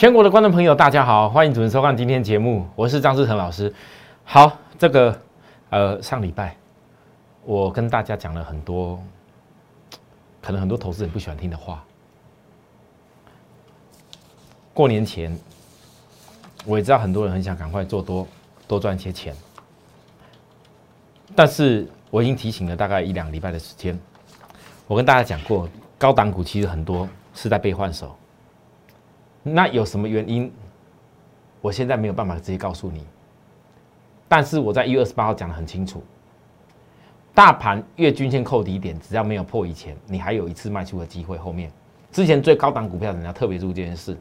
全国的观众朋友，大家好，欢迎准时收看今天节目，我是张志成老师。好，这个呃，上礼拜我跟大家讲了很多，可能很多投资人不喜欢听的话。过年前，我也知道很多人很想赶快做多，多赚一些钱，但是我已经提醒了大概一两礼拜的时间。我跟大家讲过，高档股其实很多是在被换手。那有什么原因？我现在没有办法直接告诉你。但是我在一月二十八号讲的很清楚，大盘月均线扣底点，只要没有破以前，你还有一次卖出的机会。后面之前最高档股票，人家特别注意这件事。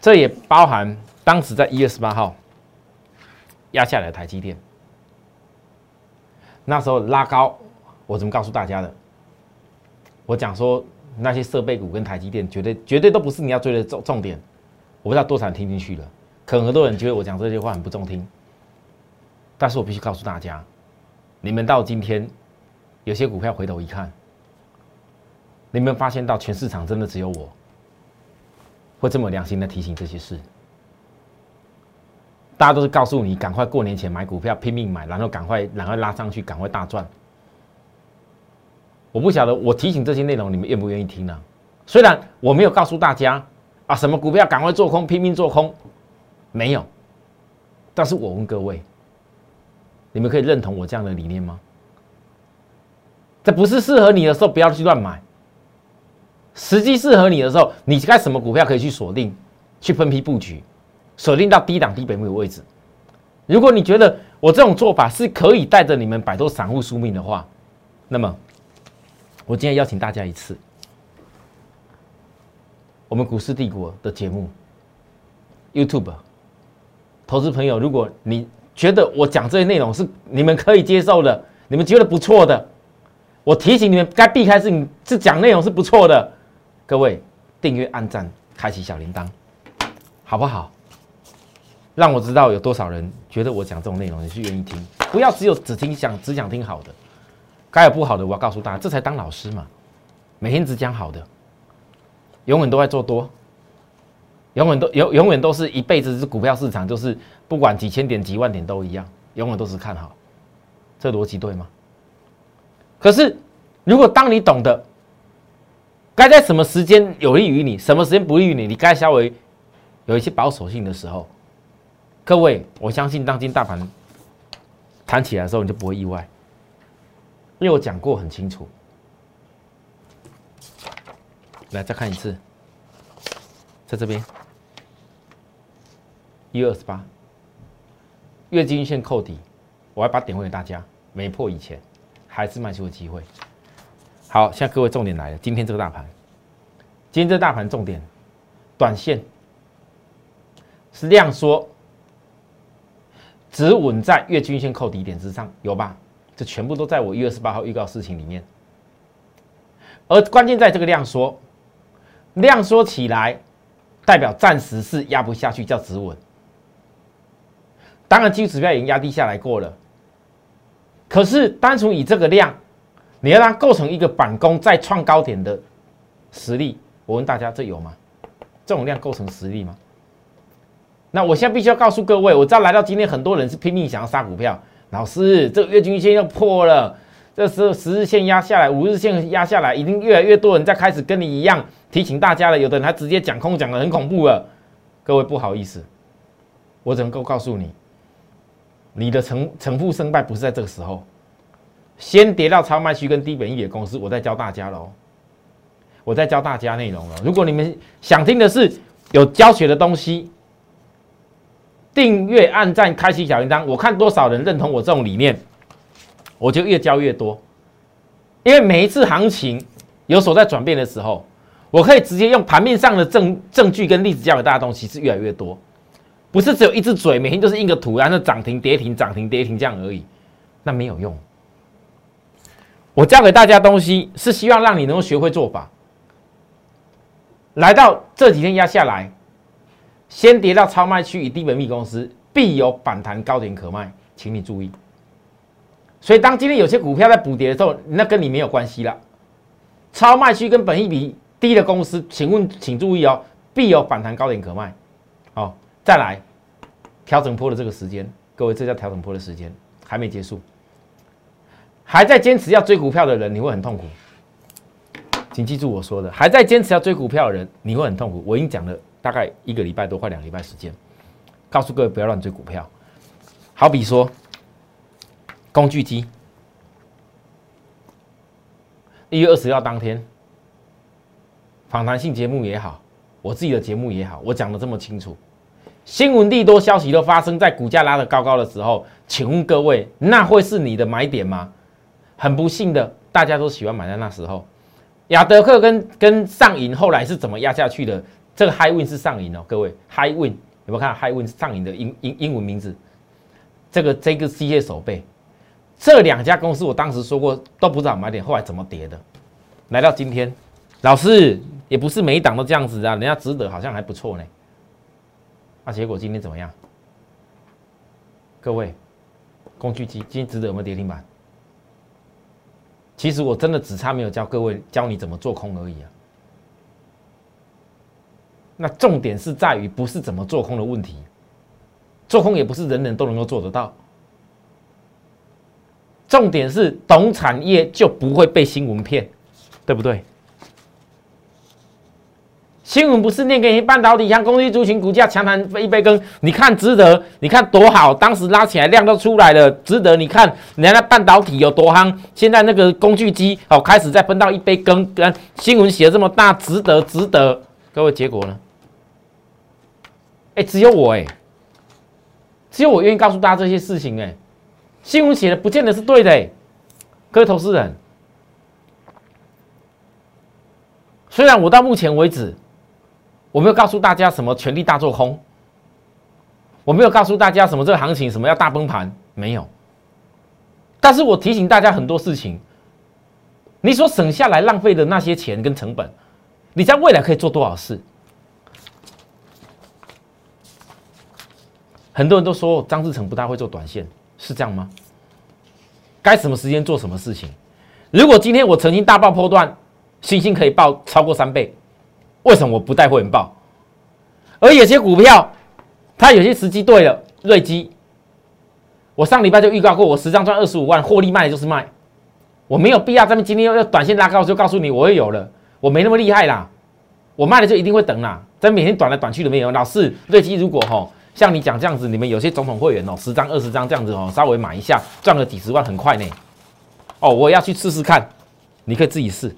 这也包含当时在一月十八号压下来的台积电，那时候拉高，我怎么告诉大家的？我讲说。那些设备股跟台积电，绝对绝对都不是你要追的重重点。我不知道多少人听进去了，可能很多人觉得我讲这些话很不中听。但是我必须告诉大家，你们到今天有些股票回头一看，你们发现到全市场真的只有我会这么良心的提醒这些事。大家都是告诉你赶快过年前买股票，拼命买，然后赶快然后拉上去，赶快大赚。我不晓得，我提醒这些内容，你们愿不愿意听呢？虽然我没有告诉大家啊，什么股票赶快做空，拼命做空，没有。但是我问各位，你们可以认同我这样的理念吗？这不是适合你的时候，不要去乱买。时机适合你的时候，你该什么股票可以去锁定，去分批布局，锁定到低档低本位的位置。如果你觉得我这种做法是可以带着你们摆脱散户宿命的话，那么。我今天邀请大家一次，我们股市帝国的节目，YouTube，投资朋友，如果你觉得我讲这些内容是你们可以接受的，你们觉得不错的，我提醒你们该避开是你是讲内容是不错的，各位订阅、按赞、开启小铃铛，好不好？让我知道有多少人觉得我讲这种内容你是愿意听，不要只有只听想只想听好的。该有不好的，我要告诉大家，这才当老师嘛。每天只讲好的，永远都在做多，永远都永永远都是一辈子是股票市场，就是不管几千点几万点都一样，永远都是看好。这逻辑对吗？可是如果当你懂得该在什么时间有利于你，什么时间不利于你，你该稍微有一些保守性的时候，各位，我相信当今大盘弹起来的时候，你就不会意外。因为我讲过很清楚，来再看一次，在这边一月二十八，月均线扣底，我要把点位给大家，没破以前还是卖出的机会。好，现在各位重点来了，今天这个大盘，今天这大盘重点，短线是量缩，只稳在月均线扣底点之上，有吧？这全部都在我一月十八号预告事情里面，而关键在这个量缩，量缩起来，代表暂时是压不下去，叫止稳。当然，基础指标已经压低下来过了，可是单纯以这个量，你要让它构成一个反攻再创高点的实力，我问大家，这有吗？这种量构成实力吗？那我现在必须要告诉各位，我知道来到今天，很多人是拼命想要杀股票。老师，这个月均线要破了，这时候十日线压下来，五日线压下来，已经越来越多人在开始跟你一样提醒大家了。有的人还直接讲空，讲的很恐怖了。各位不好意思，我只能够告诉你，你的成成负胜败不是在这个时候，先跌到超卖区跟低本益的公司，我在教大家喽，我在教大家内容了。如果你们想听的是有教学的东西。订阅、按赞、开启小铃铛，我看多少人认同我这种理念，我就越教越多。因为每一次行情有所在转变的时候，我可以直接用盘面上的证证据跟例子教给大家东西是越来越多，不是只有一只嘴，每天都是印个图，然后涨停、跌停、涨停、跌停这样而已，那没有用。我教给大家东西是希望让你能够学会做法。来到这几天压下来。先跌到超卖区，以低本密公司必有反弹高点可卖，请你注意。所以当今天有些股票在补跌的时候，那跟你没有关系了。超卖区跟本益比低的公司，请问请注意哦，必有反弹高点可卖。好，再来调整坡的这个时间，各位，这叫调整坡的时间还没结束，还在坚持要追股票的人，你会很痛苦。请记住我说的，还在坚持要追股票的人，你会很痛苦。我已经讲了大概一个礼拜多，快两礼拜时间，告诉各位不要乱追股票。好比说，工具机，一月二十号当天，访谈性节目也好，我自己的节目也好，我讲的这么清楚，新闻利多消息都发生在股价拉得高高的时候，请问各位，那会是你的买点吗？很不幸的，大家都喜欢买在那时候。亚德克跟跟上影后来是怎么压下去的？这个 High Win 是上影哦，各位 High Win 有没有看 High Win 上影的英英英文名字？这个这个机械手背，这两家公司我当时说过都不知道买点，后来怎么跌的？来到今天，老师也不是每一档都这样子啊，人家值得好像还不错呢。那结果今天怎么样？各位，工具机今天值得有没有跌停板？其实我真的只差没有教各位教你怎么做空而已啊。那重点是在于不是怎么做空的问题，做空也不是人人都能够做得到。重点是懂产业就不会被新闻骗，对不对？新闻不是念给你半导体像工具族群股价强弹一杯羹，你看值得？你看多好，当时拉起来量都出来了，值得？你看人家半导体有多夯，现在那个工具机哦开始再分到一杯羹，跟新闻写的这么大，值得？值得？各位结果呢？哎，只有我哎，只有我愿意告诉大家这些事情哎，新闻写的不见得是对的哎，各位投资人，虽然我到目前为止。我没有告诉大家什么全力大做空，我没有告诉大家什么这个行情什么要大崩盘，没有。但是我提醒大家很多事情，你所省下来浪费的那些钱跟成本，你在未来可以做多少事？很多人都说张志成不大会做短线，是这样吗？该什么时间做什么事情？如果今天我曾经大爆破段，星星可以爆超过三倍。为什么我不带会员爆？而有些股票，它有些时机对了，瑞基，我上礼拜就预告过，我十张赚二十五万，获利卖就是卖，我没有必要。咱们今天要要短线拉高，就告诉你我也有了，我没那么厉害啦，我卖了就一定会等啦。咱每天短来短去都没有。老是瑞基如果吼像你讲这样子，你们有些总统会员哦，十张二十张这样子哦，稍微买一下，赚个几十万很快呢。哦，我要去试试看，你可以自己试，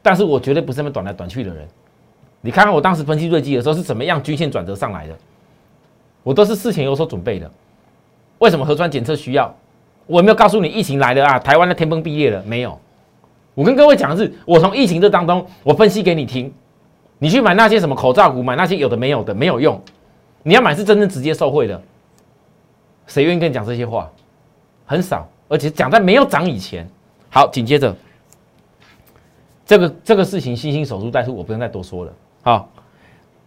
但是我绝对不是那么短来短去的人。你看看我当时分析瑞基的时候是怎么样均线转折上来的，我都是事前有所准备的。为什么核酸检测需要？我有没有告诉你疫情来了啊，台湾的天崩地裂了没有？我跟各位讲的是，我从疫情这当中我分析给你听。你去买那些什么口罩股，买那些有的没有的没有用。你要买是真正直接受贿的，谁愿意跟你讲这些话？很少，而且讲在没有涨以前。好，紧接着这个这个事情，星星守株待兔，我不用再多说了。好，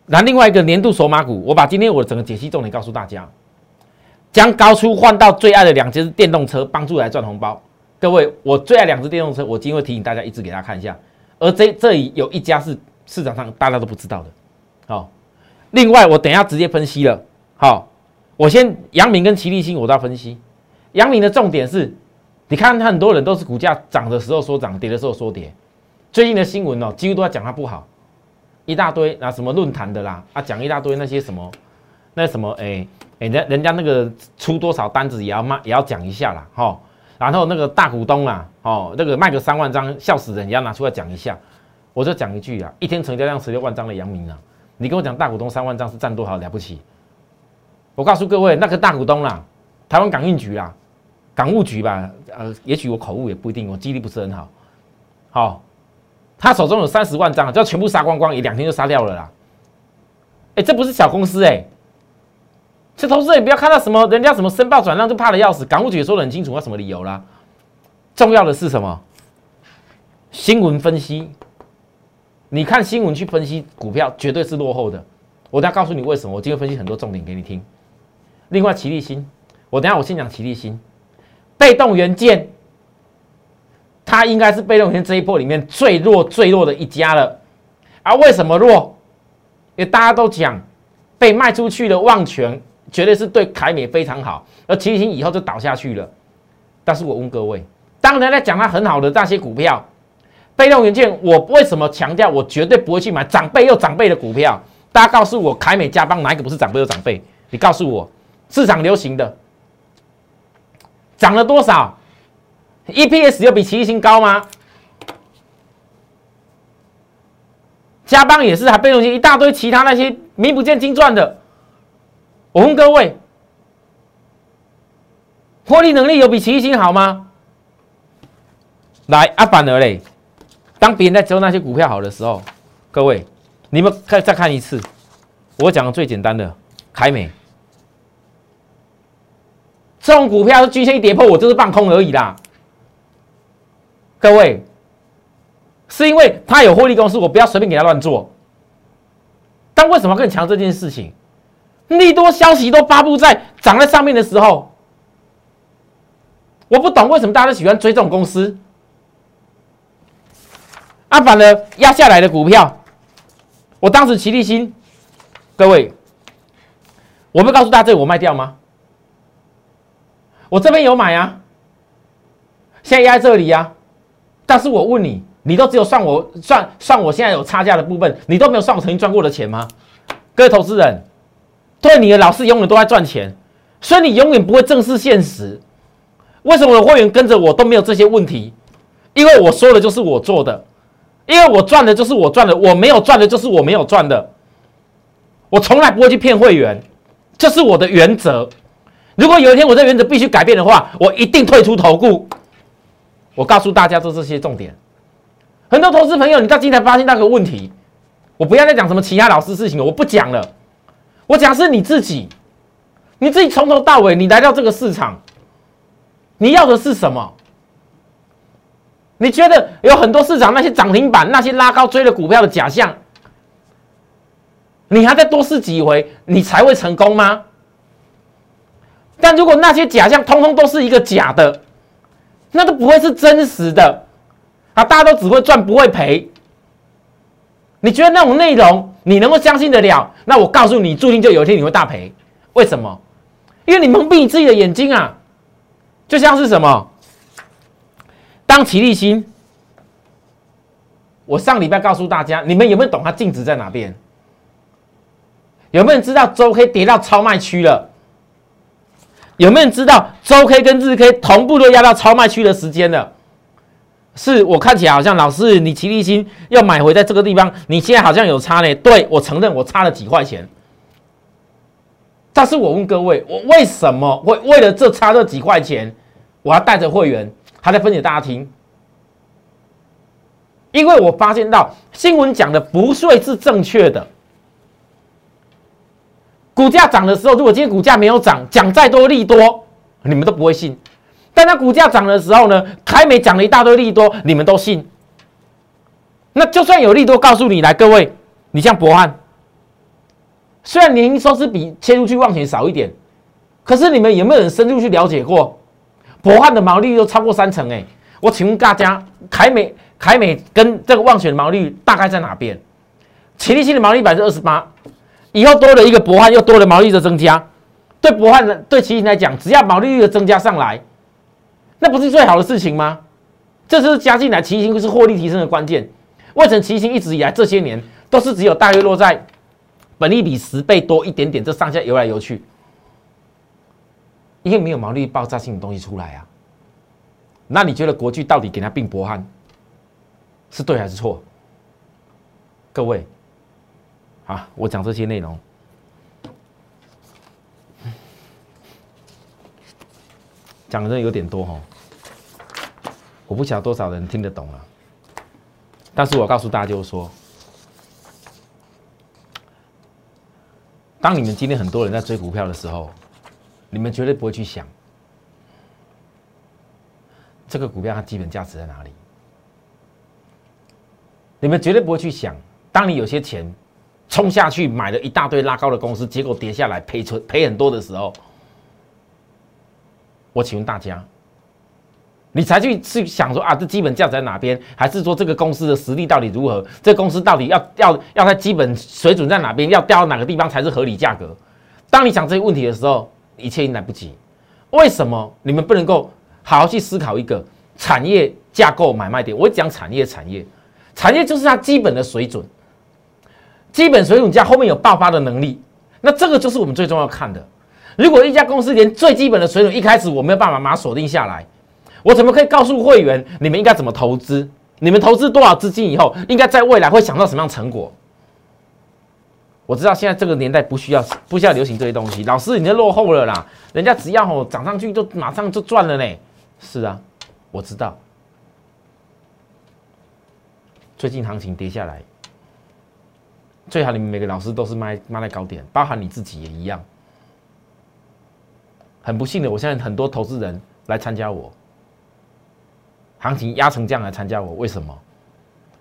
那另外一个年度首马股，我把今天我整个解析重点告诉大家，将高出换到最爱的两只电动车，帮助来赚红包。各位，我最爱两只电动车，我今天会提醒大家一直给大家看一下。而这这里有一家是市场上大家都不知道的。好，另外我等一下直接分析了。好，我先杨明跟齐立新我都要分析。杨明的重点是，你看很多人都是股价涨的时候说涨，跌的时候说跌。最近的新闻哦，几乎都在讲它不好。一大堆啊，什么论坛的啦，啊，讲一大堆那些什么，那什么，哎，人家人家那个出多少单子也要骂，也要讲一下啦，哈。然后那个大股东啊，哦，那个卖个三万张，笑死人，也要拿出来讲一下。我就讲一句啊，一天成交量十六万张的阳明啊，你跟我讲大股东三万张是占多少了不起？我告诉各位，那个大股东啦，台湾港运局啦，港务局吧，呃，也许我口误也不一定，我记忆力不是很好，好。他手中有三十万张，就要全部杀光光，也两天就杀掉了啦。哎，这不是小公司哎，这投资人不要看到什么人家什么申报转让就怕的要死。港务局说的很清楚，要什么理由啦？重要的是什么？新闻分析，你看新闻去分析股票，绝对是落后的。我再告诉你为什么。我今天分析很多重点给你听。另外，齐立新，我等下我先讲齐立新，被动元件。它应该是被动元件这一波里面最弱最弱的一家了，啊，为什么弱？因为大家都讲被卖出去的旺权绝对是对凯美非常好，而齐星以后就倒下去了。但是我问各位，当然在讲它很好的那些股票，被动元件，我为什么强调我绝对不会去买长辈又长辈的股票？大家告诉我，凯美加邦哪一个不是长辈又长辈？你告诉我，市场流行的涨了多少？EPS 又比齐星高吗？加邦也是，还被动一大堆，其他那些名不见经传的。我问各位，获利能力有比奇星好吗？来，阿反而嘞，当别人在教那些股票好的时候，各位，你们再再看一次，我讲的最简单的凯美，这种股票均线一跌破，我就是放空而已啦。各位。是因为他有获利公司，我不要随便给他乱做。但为什么更强这件事情？利多消息都发布在涨在上面的时候，我不懂为什么大家都喜欢追这种公司。阿反的压下来的股票，我当时齐立新，各位，我不告诉大家这我卖掉吗？我这边有买啊，现在压在这里呀。但是我问你。你都只有算我算算我现在有差价的部分，你都没有算我曾经赚过的钱吗？各位投资人，对你的老师永远都在赚钱，所以你永远不会正视现实。为什么我的会员跟着我都没有这些问题？因为我说的就是我做的，因为我赚的就是我赚的，我没有赚的就是我没有赚的。我从来不会去骗会员，这是我的原则。如果有一天我这原则必须改变的话，我一定退出投顾。我告诉大家做这些重点。很多投资朋友，你到今天发现那个问题。我不要再讲什么其他老师事情了，我不讲了。我讲是你自己，你自己从头到尾，你来到这个市场，你要的是什么？你觉得有很多市场那些涨停板、那些拉高追的股票的假象，你还在多试几回，你才会成功吗？但如果那些假象通通都是一个假的，那都不会是真实的。啊！大家都只会赚不会赔，你觉得那种内容你能够相信得了？那我告诉你，注定就有一天你会大赔。为什么？因为你蒙蔽你自己的眼睛啊！就像是什么？当齐立新，我上礼拜告诉大家，你们有没有懂它净值在哪边？有没有人知道周 K 跌到超卖区了？有没有人知道周 K 跟日 K 同步都压到超卖区的时间了？是我看起来好像老师，你齐立新要买回在这个地方，你现在好像有差呢。对我承认我差了几块钱，但是我问各位，我为什么会为了这差这几块钱，我要带着会员还在分给大家听？因为我发现到新闻讲的不税是正确的，股价涨的时候，如果今天股价没有涨，讲再多利多，你们都不会信。但它股价涨的时候呢，凯美讲了一大堆利多，你们都信。那就算有利多，告诉你来，各位，你像博汉，虽然年营收是比切入去望钱少一点，可是你们有没有人深入去了解过，博汉的毛利都超过三成？哎，我请问大家，凯美凯美跟这个望选毛利大概在哪边？齐力新的毛利百分之二十八，以后多了一个博汉，又多了毛利的增加，对博汉的对齐力来讲，只要毛利率的增加上来。那不是最好的事情吗？这是加进来，奇形是获利提升的关键。为什么奇形一直以来这些年都是只有大约落在本利比十倍多一点点，这上下游来游去？因为没有毛利爆炸性的东西出来啊。那你觉得国巨到底给他并博汉是对还是错？各位，啊，我讲这些内容。讲的有点多哈，我不晓得多少人听得懂了，但是我告诉大家就是说，当你们今天很多人在追股票的时候，你们绝对不会去想这个股票它基本价值在哪里，你们绝对不会去想，当你有些钱冲下去买了一大堆拉高的公司，结果跌下来赔出赔很多的时候。我请问大家，你才去去想说啊，这基本价值在哪边，还是说这个公司的实力到底如何？这公司到底要要要它基本水准在哪边？要掉到哪个地方才是合理价格？当你想这些问题的时候，一切已经来不及。为什么你们不能够好好去思考一个产业架构买卖点？我讲产业，产业，产业就是它基本的水准，基本水准加后面有爆发的能力，那这个就是我们最重要看的。如果一家公司连最基本的水准一开始我没有办法把它锁定下来，我怎么可以告诉会员你们应该怎么投资？你们投资多少资金以后，应该在未来会想到什么样成果？我知道现在这个年代不需要不需要流行这些东西，老师你就落后了啦，人家只要吼涨上去就马上就赚了呢。是啊，我知道。最近行情跌下来，最好你们每个老师都是卖卖在高点，包含你自己也一样。很不幸的，我现在很多投资人来参加我，行情压成这样来参加我，为什么？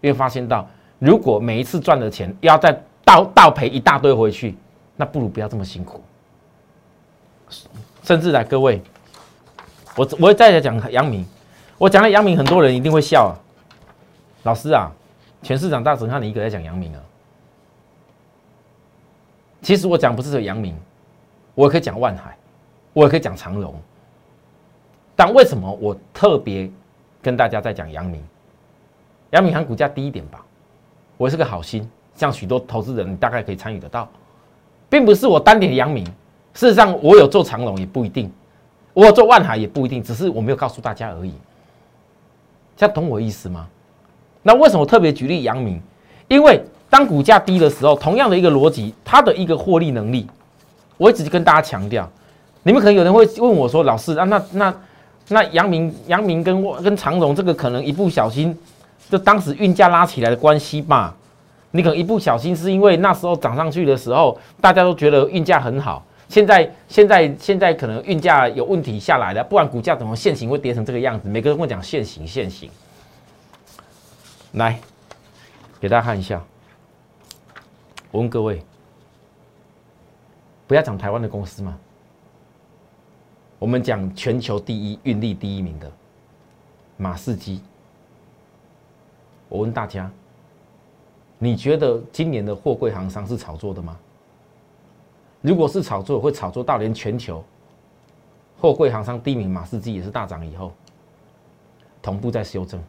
因为发现到如果每一次赚的钱要再倒倒赔一大堆回去，那不如不要这么辛苦。甚至来各位，我我再来讲杨明，我讲了杨明，很多人一定会笑啊。老师啊，全市场大只看你一个在讲杨明啊。其实我讲不是杨明，我也可以讲万海，我也可以讲长荣。但为什么我特别跟大家在讲杨明？杨明含股价低一点吧，我是个好心。像许多投资人，你大概可以参与得到，并不是我单点阳明。事实上，我有做长龙也不一定，我有做万海也不一定，只是我没有告诉大家而已。这样懂我意思吗？那为什么特别举例阳明？因为当股价低的时候，同样的一个逻辑，它的一个获利能力，我一直跟大家强调。你们可能有人会问我说：“老师啊，那那那阳明阳明跟跟长荣这个可能一不小心，就当时运价拉起来的关系吧？”你可能一不小心，是因为那时候涨上去的时候，大家都觉得运价很好。现在、现在、现在可能运价有问题下来了，不然股价怎么现行会跌成这个样子？每个人跟我讲现行、现行。来，给大家看一下。我问各位，不要讲台湾的公司嘛，我们讲全球第一、运力第一名的马士基。我问大家。你觉得今年的货柜行商是炒作的吗？如果是炒作，会炒作到连全球货柜行商第一名马士基也是大涨以后，同步在修正。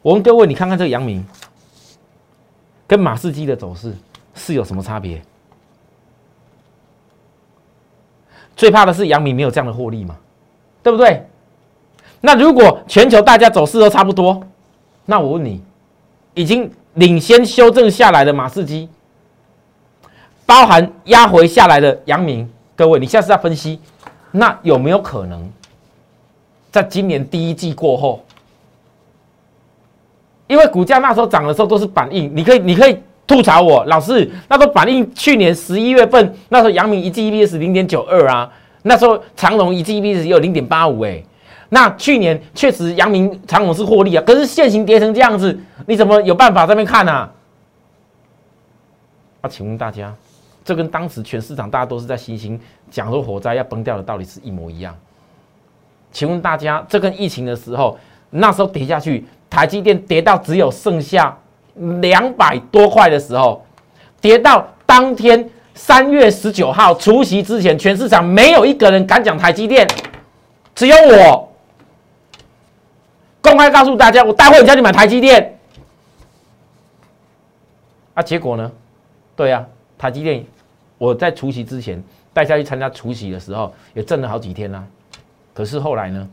我问各位，你看看这个阳明跟马士基的走势是有什么差别？最怕的是杨明没有这样的获利嘛，对不对？那如果全球大家走势都差不多，那我问你。已经领先修正下来的马士基，包含压回下来的杨明，各位，你下次再分析，那有没有可能在今年第一季过后？因为股价那时候涨的时候都是反应，你可以你可以吐槽我，老师，那都反映去年十一月份那时候阳明一季 EPS 零点九二啊，那时候长隆一季 EPS 也有零点八五哎。那去年确实阳明长隆是获利啊，可是现行跌成这样子，你怎么有办法在那边看呢？啊，请问大家，这跟当时全市场大家都是在新兴讲说火灾要崩掉的道理是一模一样。请问大家，这跟疫情的时候那时候跌下去，台积电跌到只有剩下两百多块的时候，跌到当天三月十九号除夕之前，全市场没有一个人敢讲台积电，只有我。公开告诉大家，我待会叫你买台积电。啊，结果呢？对呀，台积电，我在除夕之前带下去参加除夕的时候，也挣了好几天啦。可是后来呢？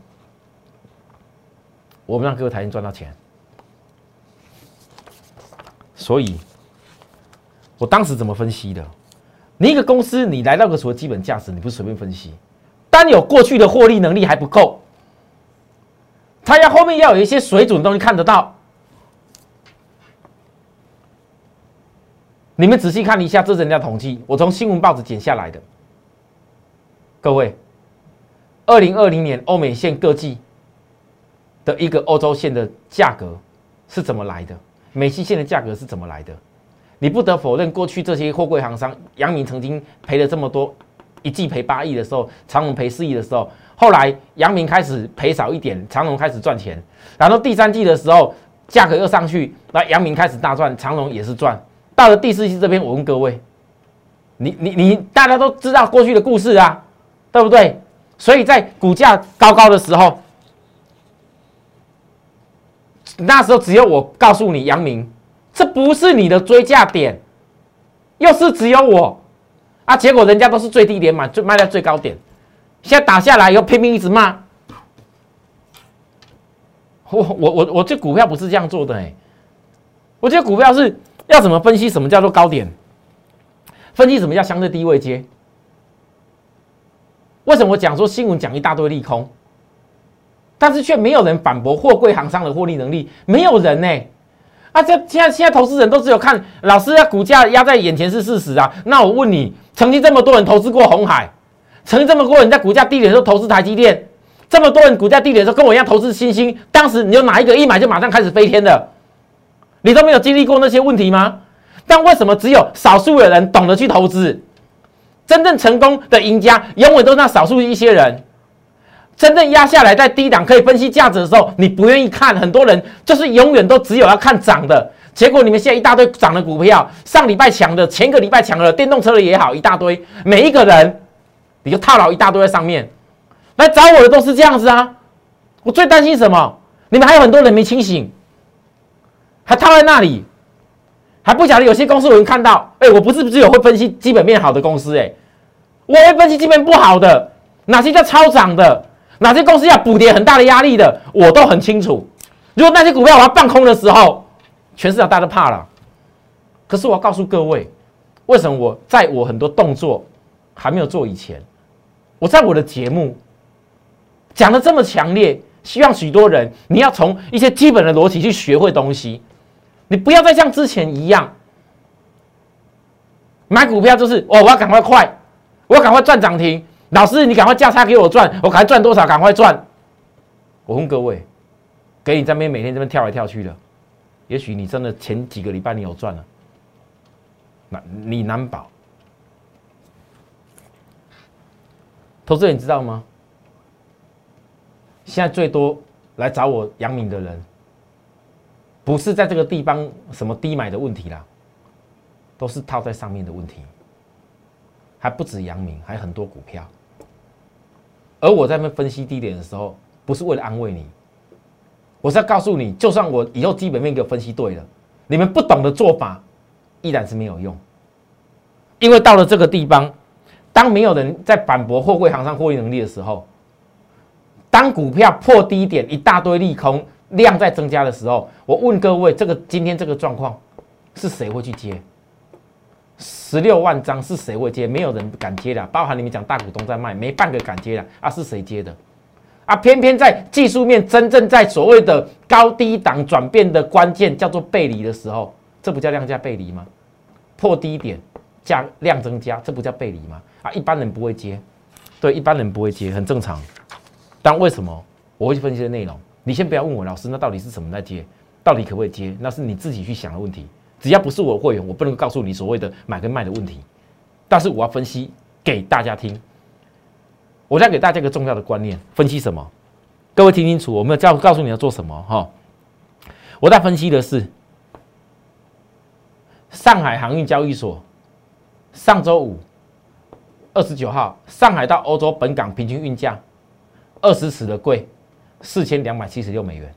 我们让各位台积赚到钱。所以，我当时怎么分析的？你一个公司，你来到个什么基本价值，你不是随便分析，单有过去的获利能力还不够。它要后面要有一些水准东西看得到，你们仔细看一下这是人家统计，我从新闻报纸剪下来的。各位，二零二零年欧美线各季的一个欧洲线的价格是怎么来的？美西线的价格是怎么来的？你不得否认，过去这些货柜行商，杨明曾经赔了这么多，一季赔八亿的时候，长隆赔四亿的时候，后来杨明开始赔少一点，长隆开始赚钱，然后第三季的时候价格又上去，那杨明开始大赚，长隆也是赚。到了第四季这边，我问各位，你你你大家都知道过去的故事啊，对不对？所以在股价高高的时候，那时候只有我告诉你，杨明这不是你的追价点，又是只有我啊，结果人家都是最低点买，最卖在最高点，现在打下来又拼命一直骂，我我我我这股票不是这样做的哎，我这股票是。要怎么分析什么叫做高点？分析什么叫相对低位接？为什么我讲说新闻讲一大堆利空，但是却没有人反驳货柜行商的获利能力？没有人呢？啊，这现在现在投资人都只有看老师的股价压在眼前是事实啊。那我问你，曾经这么多人投资过红海，曾经这么多人在股价低点的时候投资台积电，这么多人股价低点的时候跟我一样投资新兴，当时你有哪一个一买就马上开始飞天的？你都没有经历过那些问题吗？但为什么只有少数的人懂得去投资？真正成功的赢家永远都是那少数一些人。真正压下来在低档可以分析价值的时候，你不愿意看。很多人就是永远都只有要看涨的。结果你们现在一大堆涨的股票，上礼拜强的，前个礼拜强的，电动车的也好，一大堆，每一个人你就套牢一大堆在上面。来找我的都是这样子啊！我最担心什么？你们还有很多人没清醒。还套在那里，还不晓得有些公司有人看到，哎，我不是不是有会分析基本面好的公司，哎，我会分析基本面不好的，哪些叫超涨的，哪些公司要补跌很大的压力的，我都很清楚。如果那些股票我要放空的时候，全市场大家都怕了。可是我要告诉各位，为什么我在我很多动作还没有做以前，我在我的节目讲的这么强烈，希望许多人你要从一些基本的逻辑去学会东西。你不要再像之前一样买股票，就是哦，我要赶快快，我要赶快赚涨停。老师，你赶快价差给我赚，我赶快赚多少，赶快赚。我问各位，给你这边每天这边跳来跳去的，也许你真的前几个礼拜你有赚了，那你难保。投资人，你知道吗？现在最多来找我杨明的人。不是在这个地方什么低买的问题啦，都是套在上面的问题，还不止阳明，还有很多股票。而我在那分析低点的时候，不是为了安慰你，我是要告诉你，就算我以后基本面给分析对了，你们不懂的做法依然是没有用，因为到了这个地方，当没有人在反驳货柜行上获利能力的时候，当股票破低点，一大堆利空。量在增加的时候，我问各位，这个今天这个状况是谁会去接？十六万张是谁会接？没有人敢接的，包含你们讲大股东在卖，没半个敢接的啊！是谁接的？啊，偏偏在技术面真正在所谓的高低档转变的关键叫做背离的时候，这不叫量价背离吗？破低点价量增加，这不叫背离吗？啊，一般人不会接，对，一般人不会接，很正常。但为什么我会去分析的内容？你先不要问我，老师，那到底是什么在接？到底可不可以接？那是你自己去想的问题。只要不是我会员，我不能告诉你所谓的买跟卖的问题。但是我要分析给大家听。我再给大家一个重要的观念：分析什么？各位听清楚，我们要教告诉你要做什么哈。我在分析的是上海航运交易所上周五二十九号，上海到欧洲本港平均运价二十尺的贵。四千两百七十六美元，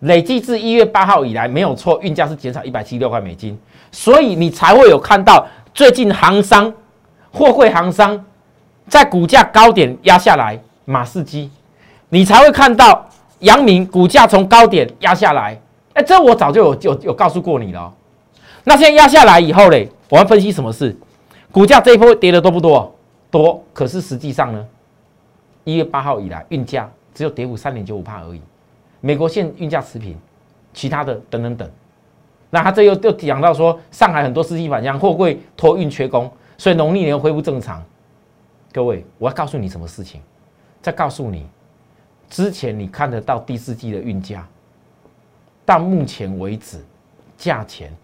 累计至一月八号以来没有错，运价是减少一百七十六块美金，所以你才会有看到最近行商、货柜行商在股价高点压下来，马士基，你才会看到阳明股价从高点压下来。哎，这我早就有有有告诉过你了。那现在压下来以后嘞，我要分析什么事？股价这一波跌的多不多？多，可是实际上呢，一月八号以来运价。只有跌幅三点九五帕而已，美国现运价持平，其他的等等等，那他这又又讲到说，上海很多司机返乡，货柜托运缺工，所以农历年恢复正常。各位，我要告诉你什么事情？再告诉你，之前你看得到第四季的运价，到目前为止，价钱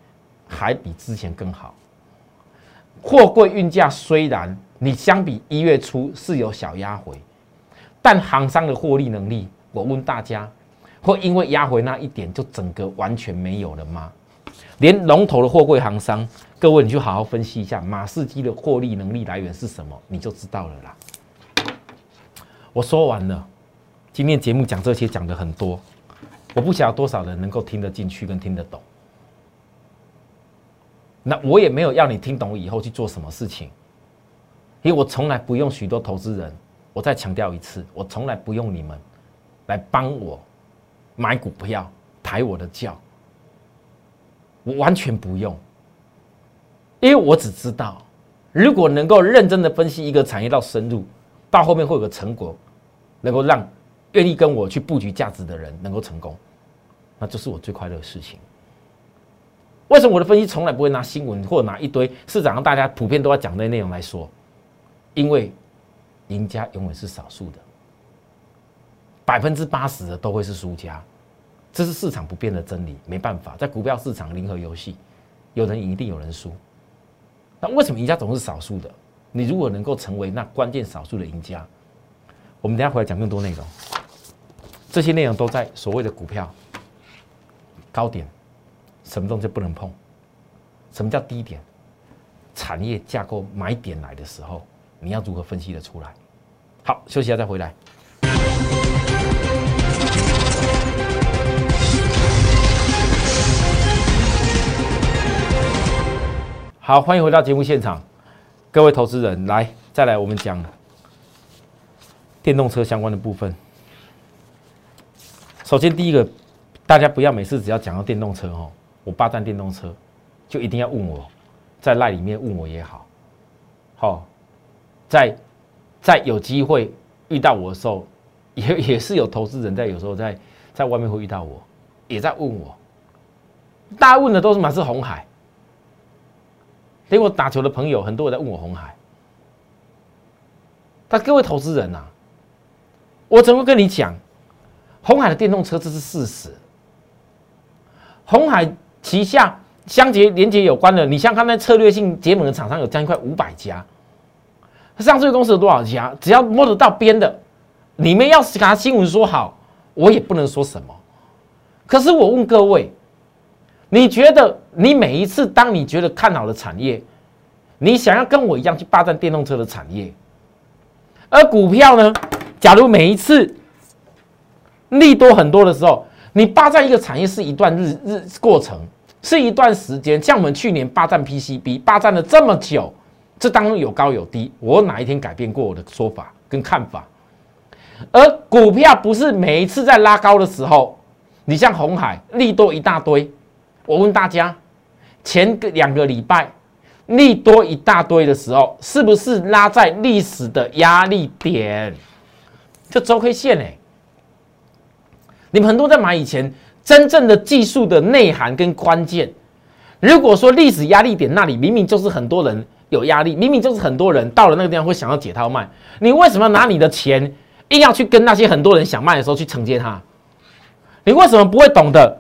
还比之前更好。货柜运价虽然你相比一月初是有小压回，但行商的获利能力，我问大家，会因为压回那一点就整个完全没有了吗？连龙头的货柜行商，各位你就好好分析一下马士基的获利能力来源是什么，你就知道了啦。我说完了，今天节目讲这些讲的很多，我不晓得多少人能够听得进去跟听得懂。那我也没有要你听懂以后去做什么事情，因为我从来不用许多投资人。我再强调一次，我从来不用你们来帮我买股票、抬我的轿，我完全不用，因为我只知道，如果能够认真的分析一个产业到深入。到后面会有个成果，能够让愿意跟我去布局价值的人能够成功，那这是我最快乐的事情。为什么我的分析从来不会拿新闻或者拿一堆市场上大家普遍都要讲的内容来说？因为赢家永远是少数的，百分之八十的都会是输家，这是市场不变的真理。没办法，在股票市场零和游戏，有人赢一定有人输。那为什么赢家总是少数的？你如果能够成为那关键少数的赢家，我们等下回来讲更多内容。这些内容都在所谓的股票高点，什么东西不能碰？什么叫低点？产业架构买点来的时候，你要如何分析的出来？好，休息一下再回来。好，欢迎回到节目现场。各位投资人，来，再来，我们讲电动车相关的部分。首先，第一个，大家不要每次只要讲到电动车哦，我霸占电动车，就一定要问我，在赖里面问我也好，好，在在有机会遇到我的时候，也 也是有投资人在有时候在在外面会遇到我，也在问我，大家问的都是满是红海。连我打球的朋友很多人在问我红海，但各位投资人呐，我怎么跟你讲？红海的电动车这是事实。红海旗下相结连接有关的，你像他那策略性结盟的厂商有将近快五百家，上市公司有多少家？只要摸得到边的，你们要是给他新闻说好，我也不能说什么。可是我问各位。你觉得你每一次当你觉得看好的产业，你想要跟我一样去霸占电动车的产业，而股票呢？假如每一次利多很多的时候，你霸占一个产业是一段日日过程，是一段时间。像我们去年霸占 PCB，霸占了这么久，这当中有高有低。我哪一天改变过我的说法跟看法？而股票不是每一次在拉高的时候，你像红海利多一大堆。我问大家，前个两个礼拜利多一大堆的时候，是不是拉在历史的压力点？这周 K 线哎，你们很多在买以前真正的技术的内涵跟关键。如果说历史压力点那里明明就是很多人有压力，明明就是很多人到了那个地方会想要解套卖，你为什么拿你的钱硬要去跟那些很多人想卖的时候去承接它？你为什么不会懂得？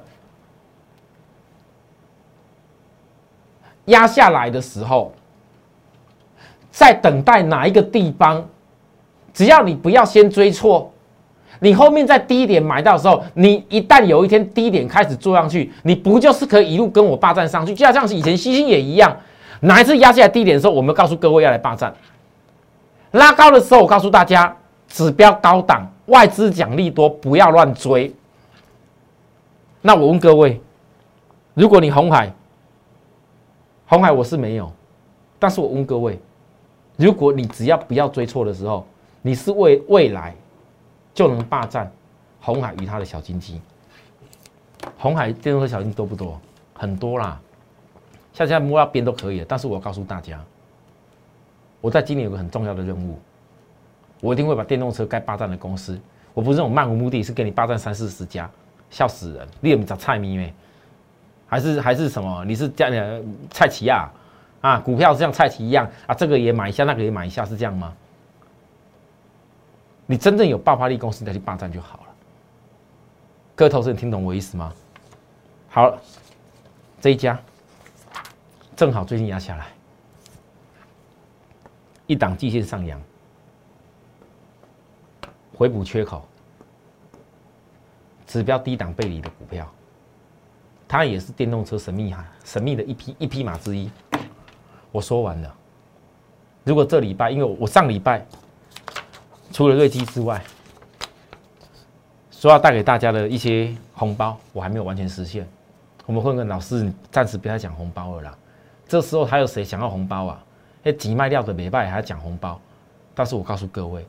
压下来的时候，在等待哪一个地方？只要你不要先追错，你后面在低点买到的时候，你一旦有一天低点开始做上去，你不就是可以一路跟我霸占上去？就像是以前星星也一样，哪一次压下来低点的时候，我们告诉各位要来霸占。拉高的时候，我告诉大家指标高档，外资奖励多，不要乱追。那我问各位，如果你红海？红海我是没有，但是我问各位，如果你只要不要追错的时候，你是为未来就能霸占红海与他的小金鸡。红海电动车小金多不多？很多啦，像现在摸到边都可以。但是我告诉大家，我在今年有个很重要的任务，我一定会把电动车该霸占的公司，我不是那种漫无目的，是给你霸占三四十家，笑死人！你有没找菜咪咩？还是还是什么？你是这样的蔡奇亚啊？股票是像蔡奇一样啊？这个也买一下，那个也买一下，是这样吗？你真正有爆发力公司你再去霸占就好了。各位投资人听懂我意思吗？好，这一家正好最近压下来，一档季线上扬，回补缺口，指标低档背离的股票，它也是电动车神秘哈神秘的一匹一匹马之一。我说完了，如果这礼拜，因为我上礼拜除了瑞基之外，说要带给大家的一些红包，我还没有完全实现。我们会跟老师暂时不要讲红包了啦。这时候还有谁想要红包啊？那急卖料的没卖，还要讲红包。但是我告诉各位，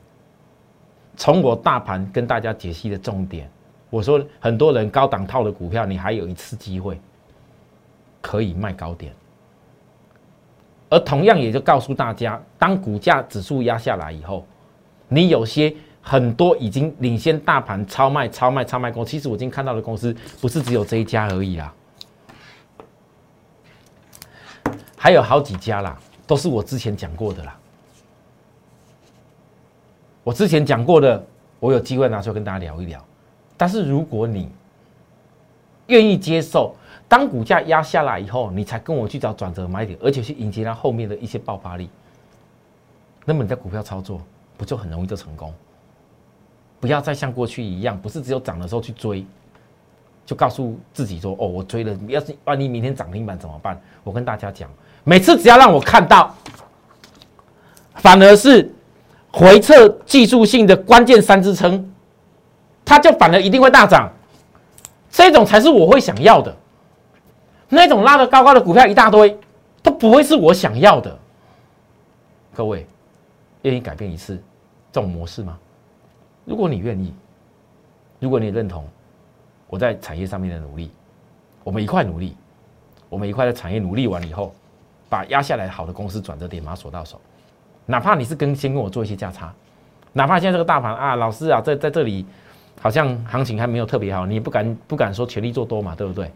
从我大盘跟大家解析的重点，我说很多人高档套的股票，你还有一次机会可以卖高点。而同样也就告诉大家，当股价指数压下来以后，你有些。很多已经领先大盘超卖、超卖、超卖公，其实我已经看到的公司不是只有这一家而已啦，还有好几家啦，都是我之前讲过的啦。我之前讲过的，我有机会拿出来跟大家聊一聊。但是如果你愿意接受，当股价压下来以后，你才跟我去找转折买点，而且去迎接它后面的一些爆发力，那么你在股票操作不就很容易就成功？不要再像过去一样，不是只有涨的时候去追，就告诉自己说：“哦，我追了，要是万一明天涨停板怎么办？”我跟大家讲，每次只要让我看到，反而是回撤技术性的关键三支撑，它就反而一定会大涨。这种才是我会想要的。那种拉得高高的股票一大堆，都不会是我想要的。各位，愿意改变一次这种模式吗？如果你愿意，如果你认同我在产业上面的努力，我们一块努力，我们一块在产业努力完以后，把压下来好的公司转折点马锁到手，哪怕你是跟先跟我做一些价差，哪怕现在这个大盘啊，老师啊，在在这里好像行情还没有特别好，你不敢不敢说全力做多嘛，对不对？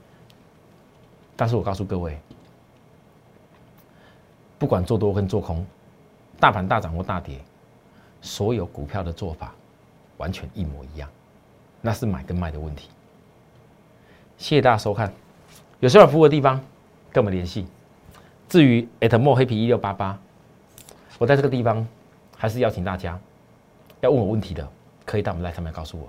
但是我告诉各位，不管做多跟做空，大盘大涨或大跌，所有股票的做法。完全一模一样，那是买跟卖的问题。谢谢大家收看，有需要服务的地方跟我们联系。至于 at 墨黑皮一六八八，我在这个地方还是邀请大家要问我问题的，可以到我们来上面告诉我。